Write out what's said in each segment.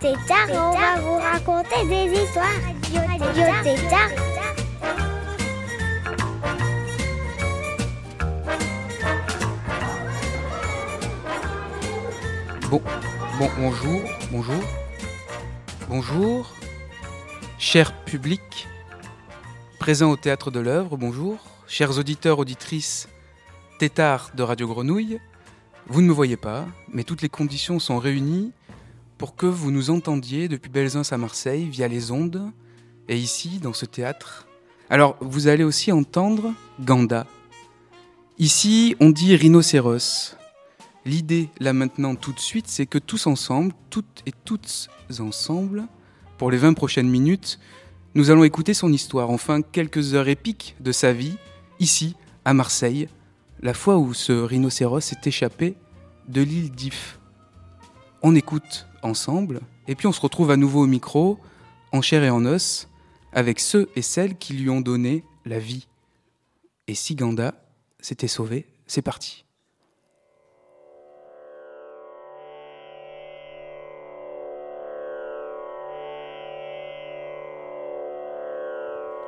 Tétard on va vous raconter des histoires. Radio Tétard. Bon, bon, bonjour, bonjour, bonjour, cher public, présent au théâtre de l'œuvre, bonjour, chers auditeurs, auditrices, tétards de Radio Grenouille. Vous ne me voyez pas, mais toutes les conditions sont réunies pour que vous nous entendiez depuis Belzins à Marseille via les ondes et ici dans ce théâtre. Alors, vous allez aussi entendre Ganda. Ici, on dit rhinocéros. L'idée, là maintenant, tout de suite, c'est que tous ensemble, toutes et toutes ensemble, pour les 20 prochaines minutes, nous allons écouter son histoire, enfin quelques heures épiques de sa vie, ici, à Marseille, la fois où ce rhinocéros s'est échappé de l'île d'If. On écoute ensemble, et puis on se retrouve à nouveau au micro, en chair et en os, avec ceux et celles qui lui ont donné la vie. Et si Ganda s'était sauvé, c'est parti.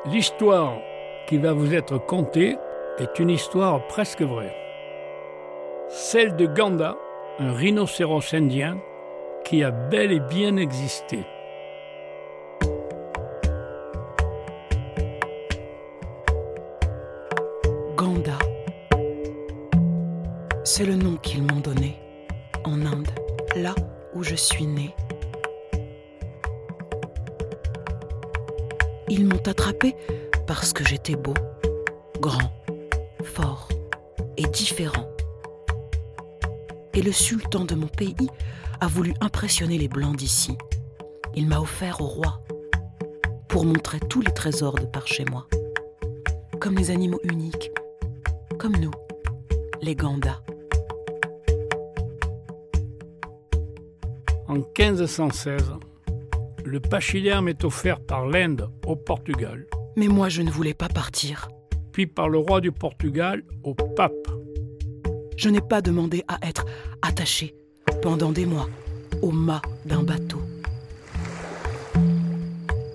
L'histoire qui va vous être contée est une histoire presque vraie. Celle de Ganda, un rhinocéros indien qui a bel et bien existé. Ganda. C'est le nom qu'ils m'ont donné en Inde, là où je suis né. Ils m'ont attrapé parce que j'étais beau, grand, fort et différent. Et le sultan de mon pays a voulu impressionner les blancs d'ici. Il m'a offert au roi pour montrer tous les trésors de par chez moi. Comme les animaux uniques, comme nous, les gandas. En 1516, le pachyderme est offert par l'Inde au Portugal, Mais moi, je ne voulais pas partir. puis par le roi du Portugal au pape. Je n'ai pas demandé à être attaché pendant des mois au mât d'un bateau.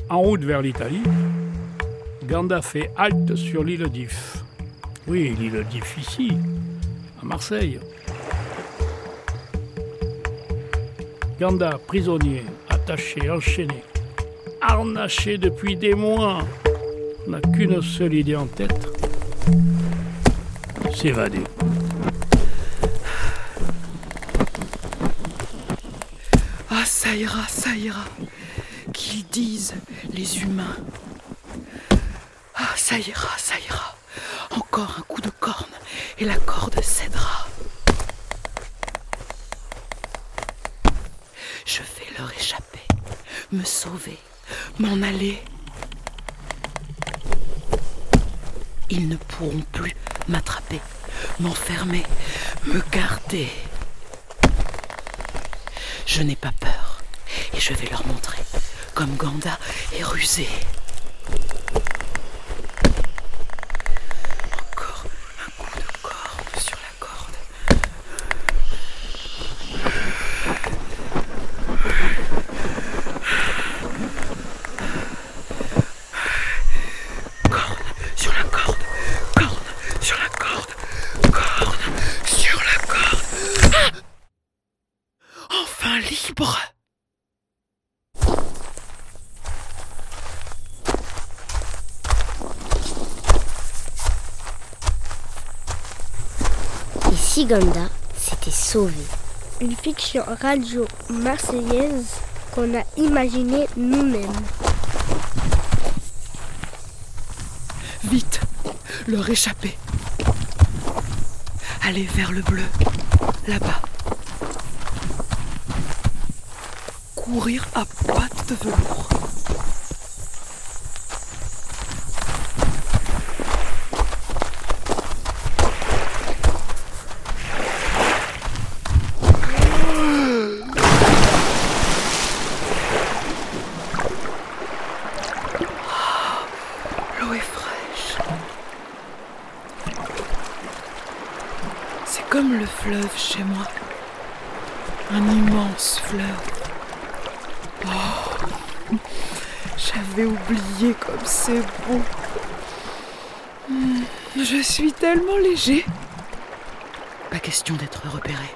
En route vers l'Italie, Ganda fait halte sur l'île d'If. Oui, l'île d'If ici, à Marseille. Ganda, prisonnier, attaché, enchaîné, harnaché depuis des mois, n'a qu'une seule idée en tête s'évader. Ah, ça ira, ça ira. Qu'ils disent les humains. Ah, ça ira, ça ira. Encore un coup de corne et la corde cédera. Je vais leur échapper, me sauver, m'en aller. Ils ne pourront plus m'attraper, m'enfermer, me garder. Je n'ai pas peur je vais leur montrer comme Ganda est rusé. Encore un coup de corde sur la corde. Corde sur la corde. Corde sur la corde. Corde sur la corde. Ah enfin libre. Et si Ganda s'était sauvé Une fiction radio marseillaise qu'on a imaginée nous-mêmes. Vite, leur échapper. Allez vers le bleu, là-bas. courir à pattes de velours. Ah, L'eau est fraîche. C'est comme le chez moi. Un immense fleuve. Oh, J'avais oublié comme c'est beau. Hmm, Je suis tellement léger. Pas question d'être repéré.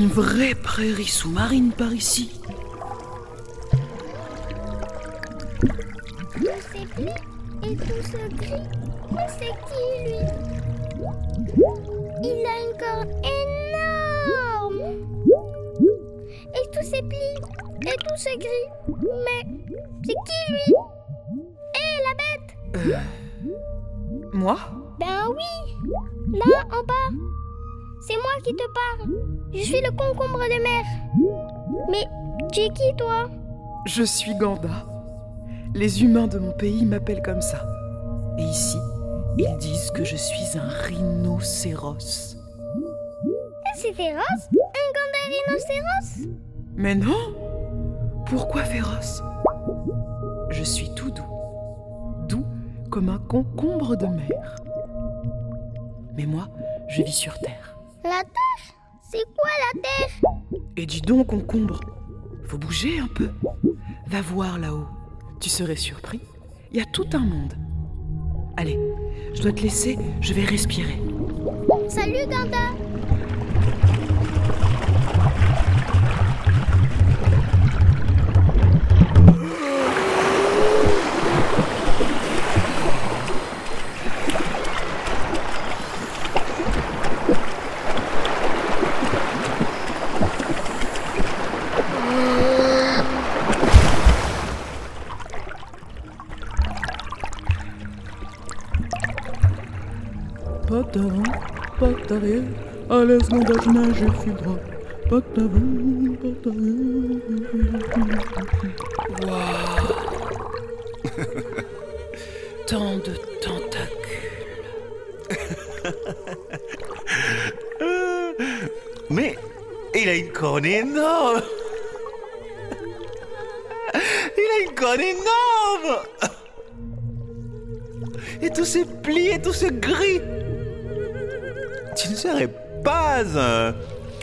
Une vraie prairie sous-marine par ici. Je suis Ganda. Les humains de mon pays m'appellent comme ça. Et ici, ils disent que je suis un rhinocéros. C'est féroce Un ganda rhinocéros? Mais non Pourquoi féroce? Je suis tout doux. Doux comme un concombre de mer. Mais moi, je vis sur Terre. La terre C'est quoi la terre Et dis donc, concombre, faut bouger un peu. Va voir là-haut. Tu serais surpris. Il y a tout un monde. Allez, je dois te laisser, je vais respirer. Salut Ganda pas d'arrière, à l'aise je nage, je suis droit. Pas d'avant, pas d'arrière. Tant de tentacules. Mais il a une corne énorme Il a une corne énorme Et tous ces plis et tout ce gris Tu ne serais pas un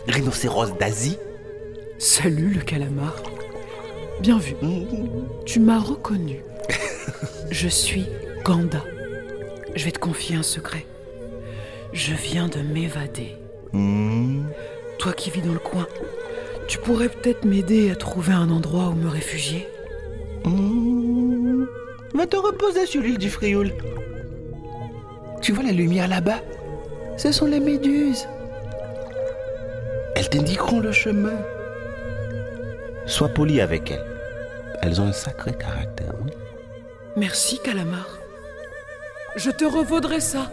rhinocéros d'Asie Salut le calamar. Bien vu. Tu m'as reconnu. Je suis Ganda. Je vais te confier un secret. Je viens de m'évader. Hmm, Toi qui vis dans le coin, tu pourrais peut-être m'aider à trouver un endroit où me réfugier hmm. Va te reposer sur l'île du Frioul. Tu vois la lumière là-bas? Ce sont les méduses. Elles t'indiqueront le chemin. Sois poli avec elles. Elles ont un sacré caractère. oui. Merci, calamar. Je te revaudrai ça.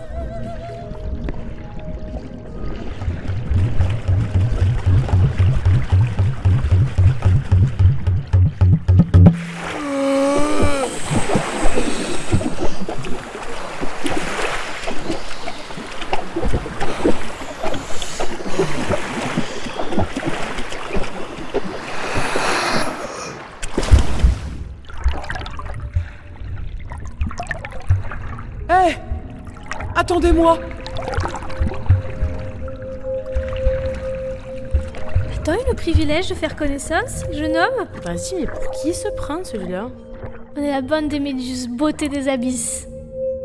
Privilège de faire connaissance, jeune homme Vas-y, mais pour qui se prend celui-là On est la bande des méduses, beauté des abysses.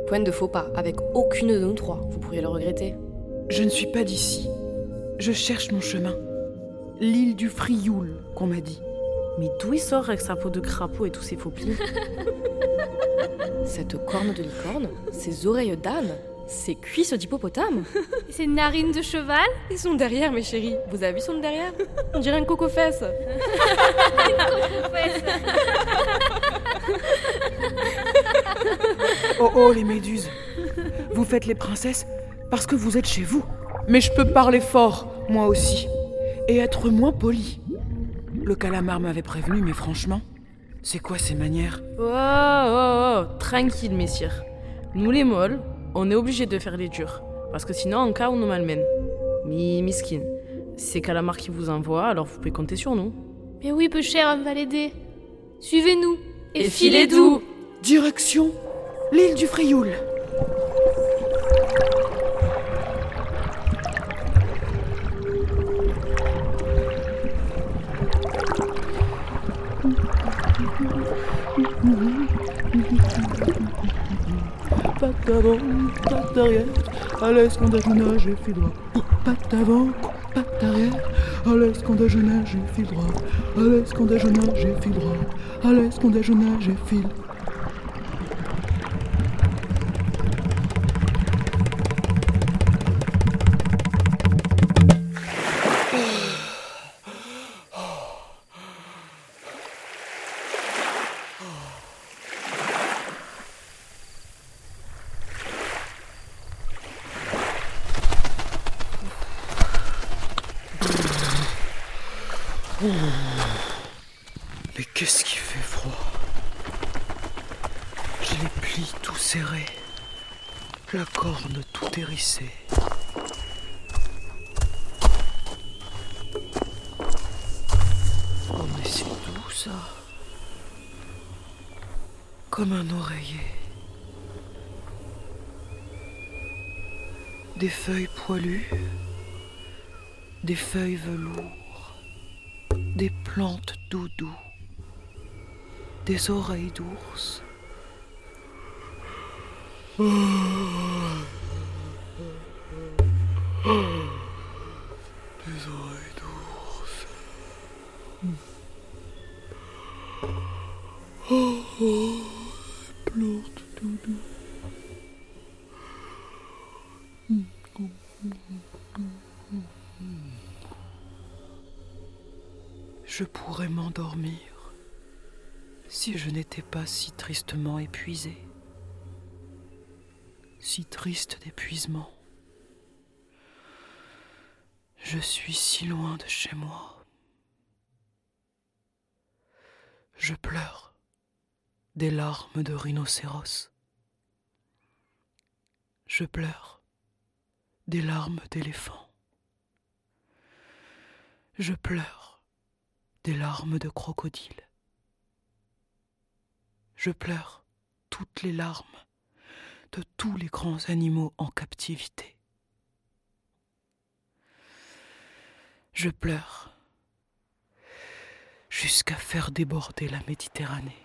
Point de faux pas, avec aucune de nous trois. Vous pourriez le regretter. Je ne suis pas d'ici. Je cherche mon chemin. L'île du Frioul, qu'on m'a dit. Mais d'où il sort avec sa peau de crapaud et tous ses faux plis Cette corne de licorne, ses oreilles d'âne, ses cuisses d'hippopotame Et ses narines de cheval Et son derrière, mes chéris. Vous avez vu son derrière? On dirait un coco-fesse. Oh oh, les méduses Vous faites les princesses parce que vous êtes chez vous. Mais je peux parler fort, moi aussi. Et être moins poli. Le calamar m'avait prévenu, mais franchement, c'est quoi ces manières? Oh, oh, oh, tranquille, messire. Nous, les molles, on est obligés de faire les durs. Parce que sinon, en cas, on nous malmène. Mi, miskin. C'est calamar qui vous envoie, alors vous pouvez compter sur nous. Mais oui, peu cher, on va l'aider. Suivez-nous. Et filez doux Direction l'île du Frioul. Pas d'avant, pas d'arrière, à l'aise quand je nage et fil droit. Pas d'avant, pas d'arrière, à l'aise quand je nage et fil droit. À l'aise quand je nage et fil droit. À l'aise quand je nage et Mais qu'est-ce qui fait froid? J'ai les plis tout serrés, la corne tout hérissée. Oh mais c'est doux ça. Comme un oreiller. Des feuilles poilues, des feuilles velours, des plantes doudou, des oreilles d'ours. Des oreilles d'ours. Oh, oh, plantes doudou. Je m'endormir si je n'étais pas si tristement épuisé, si triste d'épuisement. Je suis si loin de chez moi. Je pleure des larmes de rhinocéros. Je pleure des larmes d'éléphant. Je pleure des larmes de crocodile. Je pleure toutes les larmes de tous les grands animaux en captivité. Je pleure jusqu'à faire déborder la Méditerranée.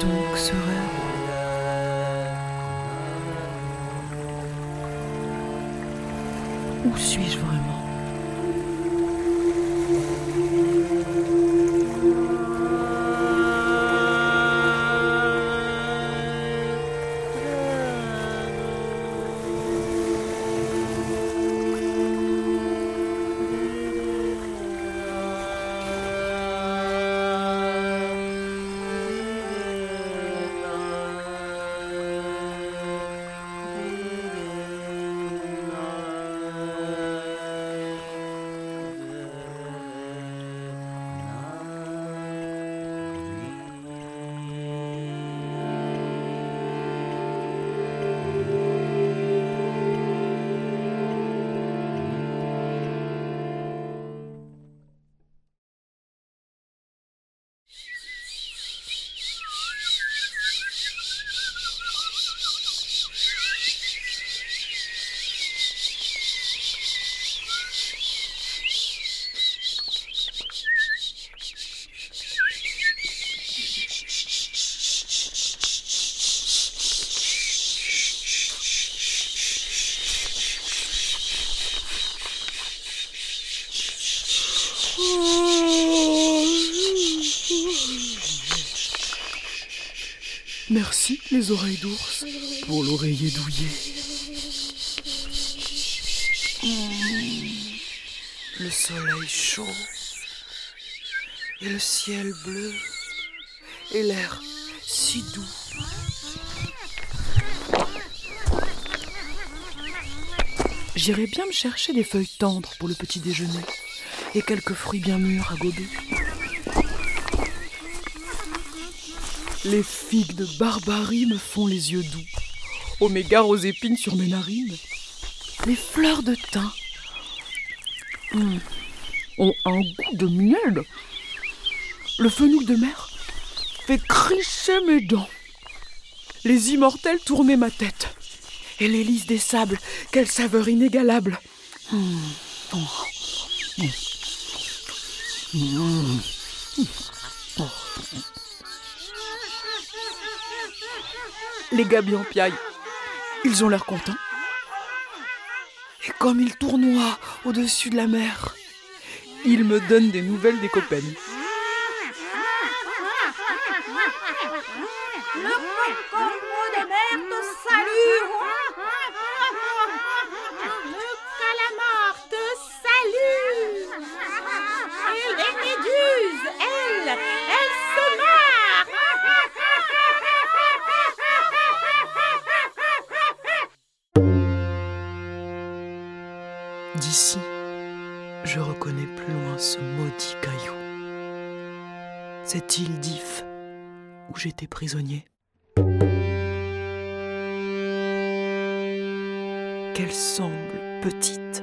Donc ce rêve Où suis-je oreilles d'ours pour l'oreiller douillet. Mmh. Le soleil chaud et le ciel bleu et l'air si doux. J'irai bien me chercher des feuilles tendres pour le petit déjeuner et quelques fruits bien mûrs à gober. Les figues de barbarie me font les yeux doux. Mégares aux épines sur mes narines. Les fleurs de thym ont un goût de miel. Le fenouil de mer fait crisser mes dents. Les immortels tournaient ma tête. Et l'hélice des sables, quelle saveur inégalable. Mmh, mmh, oh. Les gabions piaillent. Ils ont l'air contents. Et comme ils tournoient au-dessus de la mer, ils me donnent des nouvelles des copains. D'ici, je reconnais plus loin ce maudit caillou. Cette île d'If où j'étais prisonnier. Qu'elle semble petite,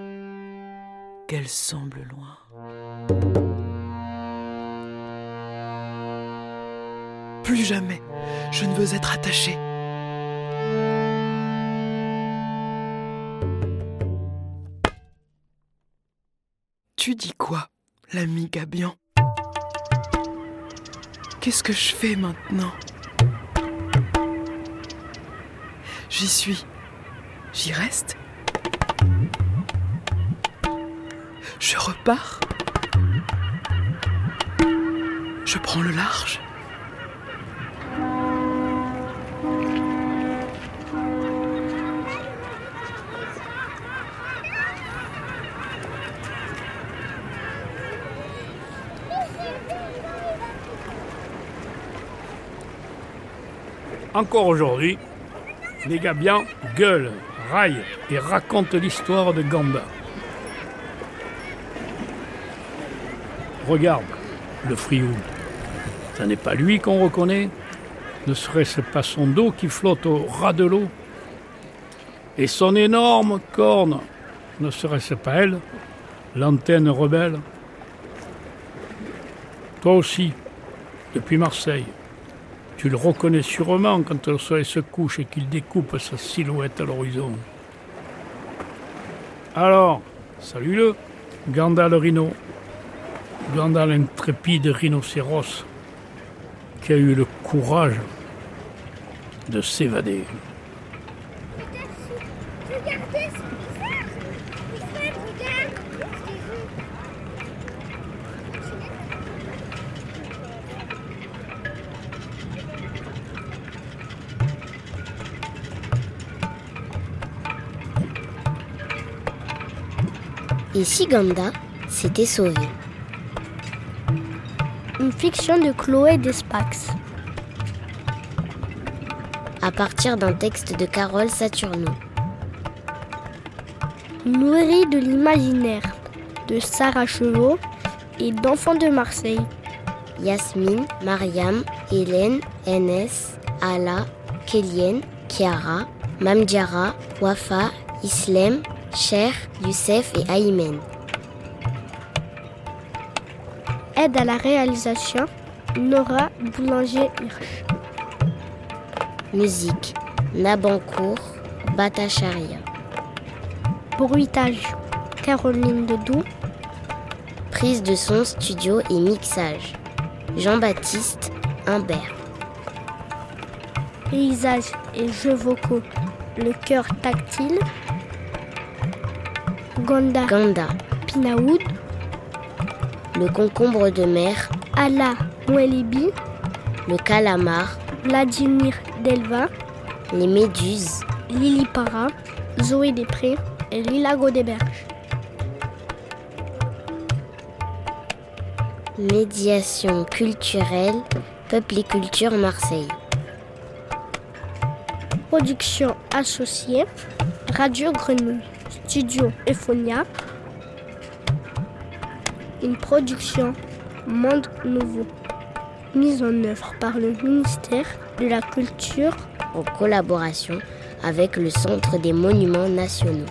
qu'elle semble loin. Plus jamais je ne veux être attaché. Gabian Qu'est-ce que je fais maintenant? J'y suis. J'y reste. Je repars. Je prends le large Encore aujourd'hui, les Gabians gueulent, raillent et racontent l'histoire de Ganda. Regarde, le Frioul. Ce n'est pas lui qu'on reconnaît, ne serait-ce pas son dos qui flotte au ras de l'eau? Et son énorme corne, ne serait-ce pas elle, l'antenne rebelle? Toi aussi, depuis Marseille, Tu le reconnais sûrement quand le soleil se couche et qu'il découpe sa silhouette à l'horizon. Alors, salut-le, Ganda le rhino. Ganda l'intrépide rhinocéros qui a eu le courage de s'évader. Et si Ganda s'était sauvé Une fiction de Chloé Despax. À partir d'un texte de Carole Saturno. Nourrie de l'imaginaire de Sarah Chevaux et d'Enfants de Marseille. Yasmine, Mariam, Hélène, Enes, Ala, Kélienne, Kiara, Mamdiara, Wafa, Islem, Cher, Youssef et Aymen. Aide à la réalisation, Nora Boulanger-Hirsch. Musique, Nabancourt, Batacharia. Bruitage, Caroline Ledoux. Prise de son, studio et mixage, Jean-Baptiste Humbert. Paysage et jeux vocaux, Le cœur tactile. Ganda, Pinaoud. le concombre de mer, Ala Mouelibi. le calamar, Vladimir Delva. les méduses, Lily Para. Zoé Després et Lila Godéberge. médiation culturelle, Peuple et Culture Marseille. Production associée, Radio Grenouille, Studio Ephonia. Une production Monde Nouveau. Mise en œuvre par le ministère de la Culture en collaboration avec le Centre des Monuments Nationaux.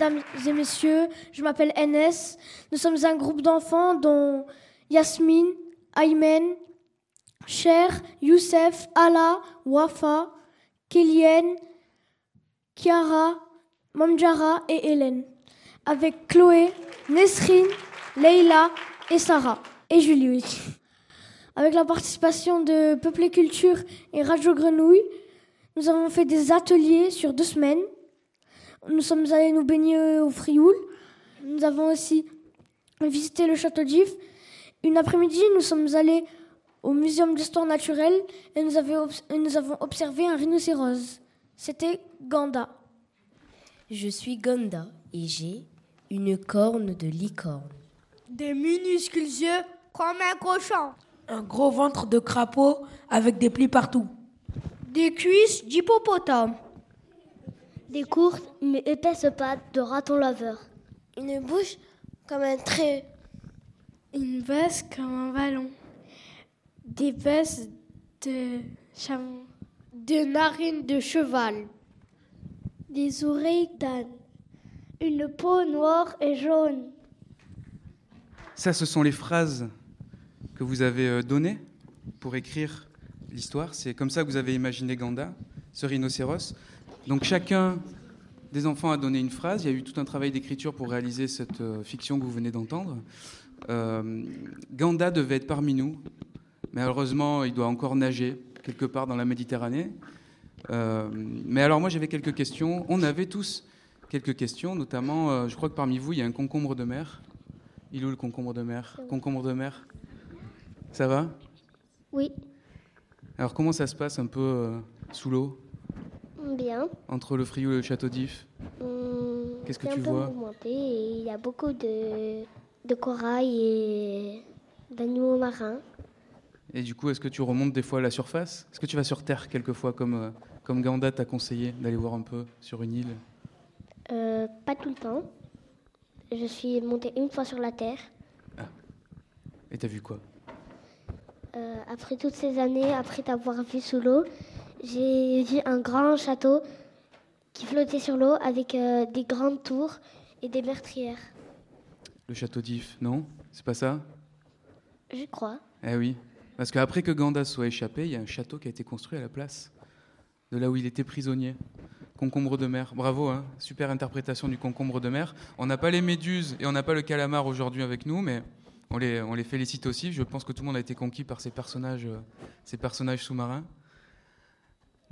Mesdames et messieurs, je m'appelle NS. Nous sommes un groupe d'enfants dont Yasmine, Aymen, Cher, Youssef, Ala, Wafa, Kélienne, Kiara, Mamdjara et Hélène. Avec Chloé, Nesrine, Leila et Sarah. Et Julie. Avec la participation de Peuple et Culture et Radio Grenouille, nous avons fait des ateliers sur deux semaines. Nous sommes allés nous baigner au Frioul. Nous avons aussi visité le château d'If. Une après-midi, nous sommes allés au Muséum d'histoire naturelle et nous, avons et nous avons observé un rhinocéros. C'était Ganda. Je suis Ganda et j'ai une corne de licorne. Des minuscules yeux comme un cochon. Un gros ventre de crapaud avec des plis partout. Des cuisses d'hippopotame. Des courtes mais épaisses pattes de raton laveur. Une bouche comme un trait. Une baisse comme un ballon. Des baisses de chameau. Des narines de cheval. Des oreilles d'âne. Une peau noire et jaune. Ça, ce sont les phrases que vous avez euh, données pour écrire l'histoire. C'est comme ça que vous avez imaginé Ganda, ce rhinocéros. Donc chacun des enfants a donné une phrase. Il y a eu tout un travail d'écriture pour réaliser cette euh, fiction que vous venez d'entendre. Euh, Ganda devait être parmi nous, mais malheureusement, il doit encore nager quelque part dans la Méditerranée. Euh, mais alors moi, j'avais quelques questions. On avait tous quelques questions, notamment, euh, je crois que parmi vous, il y a un concombre de mer. Il est où le concombre de mer? Concombre de mer? Ça va? Oui, Alors comment ça se passe un peu sous l'eau, bien. entre le Frioul et le Château d'If Qu'est-ce que tu un peu vois il y a beaucoup de, de corail et d'animaux marins. Et du coup, est-ce que tu remontes des fois à la surface? Est-ce que tu vas sur Terre quelquefois comme, euh, comme Ganda t'a conseillé d'aller voir un peu sur une île? Euh, pas tout le temps. Je suis montée une fois sur la Terre. Et t'as vu quoi? Euh, après toutes ces années, après t'avoir vu sous l'eau, j'ai vu un grand château qui flottait sur l'eau avec euh, des grandes tours et des meurtrières. Le château d'If, non? C'est pas ça? Je crois. Eh oui. Parce qu'après que Ganda soit échappé, il y a un château qui a été construit à la place de là où il était prisonnier. Concombre de mer. Bravo, hein super interprétation du concombre de mer. On n'a pas les méduses et on n'a pas le calamar aujourd'hui avec nous, mais on les, on les félicite aussi. Je pense que tout le monde a été conquis par ces personnages, euh, ces personnages sous-marins.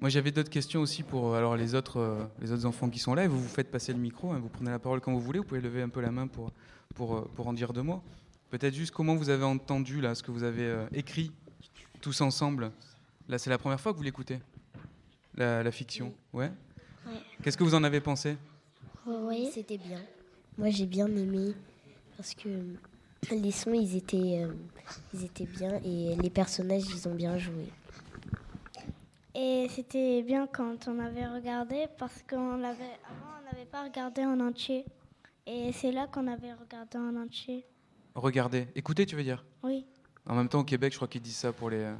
Moi, j'avais d'autres questions aussi pour euh, alors, les, autres, euh, les autres enfants qui sont là. Et vous vous faites passer le micro, hein, vous prenez la parole quand vous voulez. Vous pouvez lever un peu la main pour, pour, euh, pour en dire deux mots. Peut-être juste comment vous avez entendu là, ce que vous avez euh, écrit tous ensemble. Là, c'est la première fois que vous l'écoutez, la, la fiction. Ouais. Ouais. Qu'est-ce que vous en avez pensé? Oui, c'était bien. Moi, j'ai bien aimé parce que les sons, ils étaient, euh, ils étaient bien et les personnages, ils ont bien joué. Et c'était bien quand on avait regardé parce qu'on l'avait avant on n'avait pas regardé en entier. Et c'est là qu'on avait regardé en entier. Regardez, écoutez, tu veux dire? Oui. En même temps, au Québec, je crois qu'ils disent ça pour les. euh,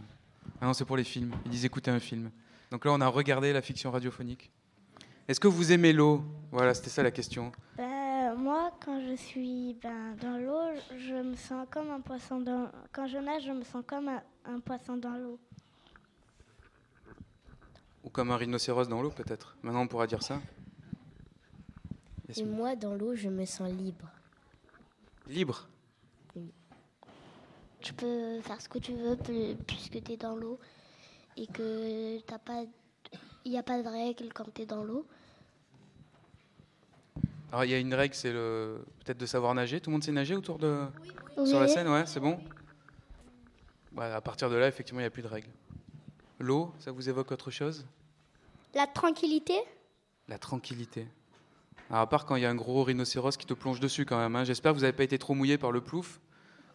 Ah non, c'est pour les films. Ils disent écouter un film. Donc là, on a regardé la fiction radiophonique. Est-ce que vous aimez l'eau? Voilà, c'était ça la question. Ben, moi, quand je suis ben, dans l'eau, je me sens comme un poisson dans. Quand je nage, je me sens comme un, un poisson dans l'eau. Ou comme un rhinocéros dans l'eau, peut-être. Maintenant, on pourra dire ça. Et moi, dans l'eau, je me sens libre. Libre. Tu peux faire ce que tu veux pu- puisque tu es dans l'eau et que t'as pas il n'y a pas de règles quand tu es dans l'eau. Alors, il y a une règle, c'est le... peut-être de savoir nager. Tout le monde sait nager autour de. Oui. Sur la scène, ouais, c'est bon Ouais, À partir de là, effectivement, il n'y a plus de règles. L'eau, ça vous évoque autre chose? La tranquillité? La tranquillité. Alors, à part quand il y a un gros rhinocéros qui te plonge dessus, quand même. hein. J'espère que vous n'avez pas été trop mouillé par le plouf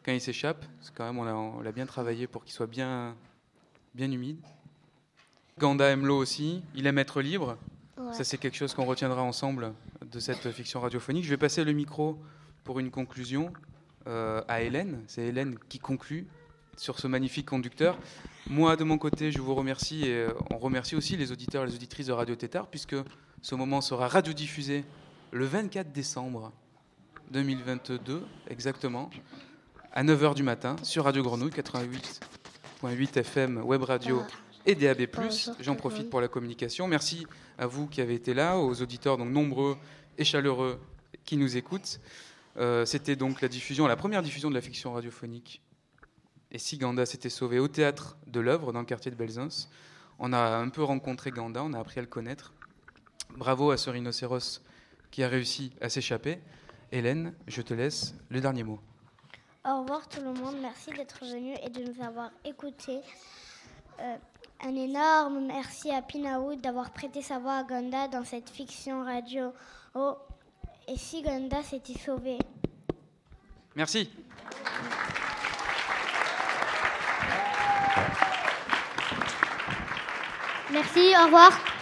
quand il s'échappe. Parce que, quand même, on l'a bien travaillé pour qu'il soit bien, bien humide. Ganda aime l'eau aussi. Il aime être libre. Ouais. Ça, c'est quelque chose qu'on retiendra ensemble de cette fiction radiophonique. Je vais passer le micro pour une conclusion euh, à Hélène. C'est Hélène qui conclut sur ce magnifique conducteur. Moi, de mon côté, je vous remercie et euh, on remercie aussi les auditeurs et les auditrices de Radio Tétard, puisque ce moment sera radiodiffusé le 24 décembre 2022, exactement, à 9h du matin, sur Radio Grenouille 88.8 FM, Web Radio et DAB+. J'en profite pour la communication. Merci à vous qui avez été là, aux auditeurs donc nombreux et chaleureux qui nous écoutent. Euh, C'était donc la diffusion, la première diffusion de la fiction radiophonique. Et si Ganda s'était sauvé au théâtre de l'œuvre dans le quartier de Belzins, on a un peu rencontré Ganda, on a appris à le connaître. Bravo à ce rhinocéros qui a réussi à s'échapper. Hélène, je te laisse le dernier mot. Au revoir tout le monde, merci d'être venu et de nous avoir écoutés. Euh, un énorme merci à Pinaoud d'avoir prêté sa voix à Ganda dans cette fiction radio. Oh, et si Ganda s'était sauvé? Merci. Merci, au revoir.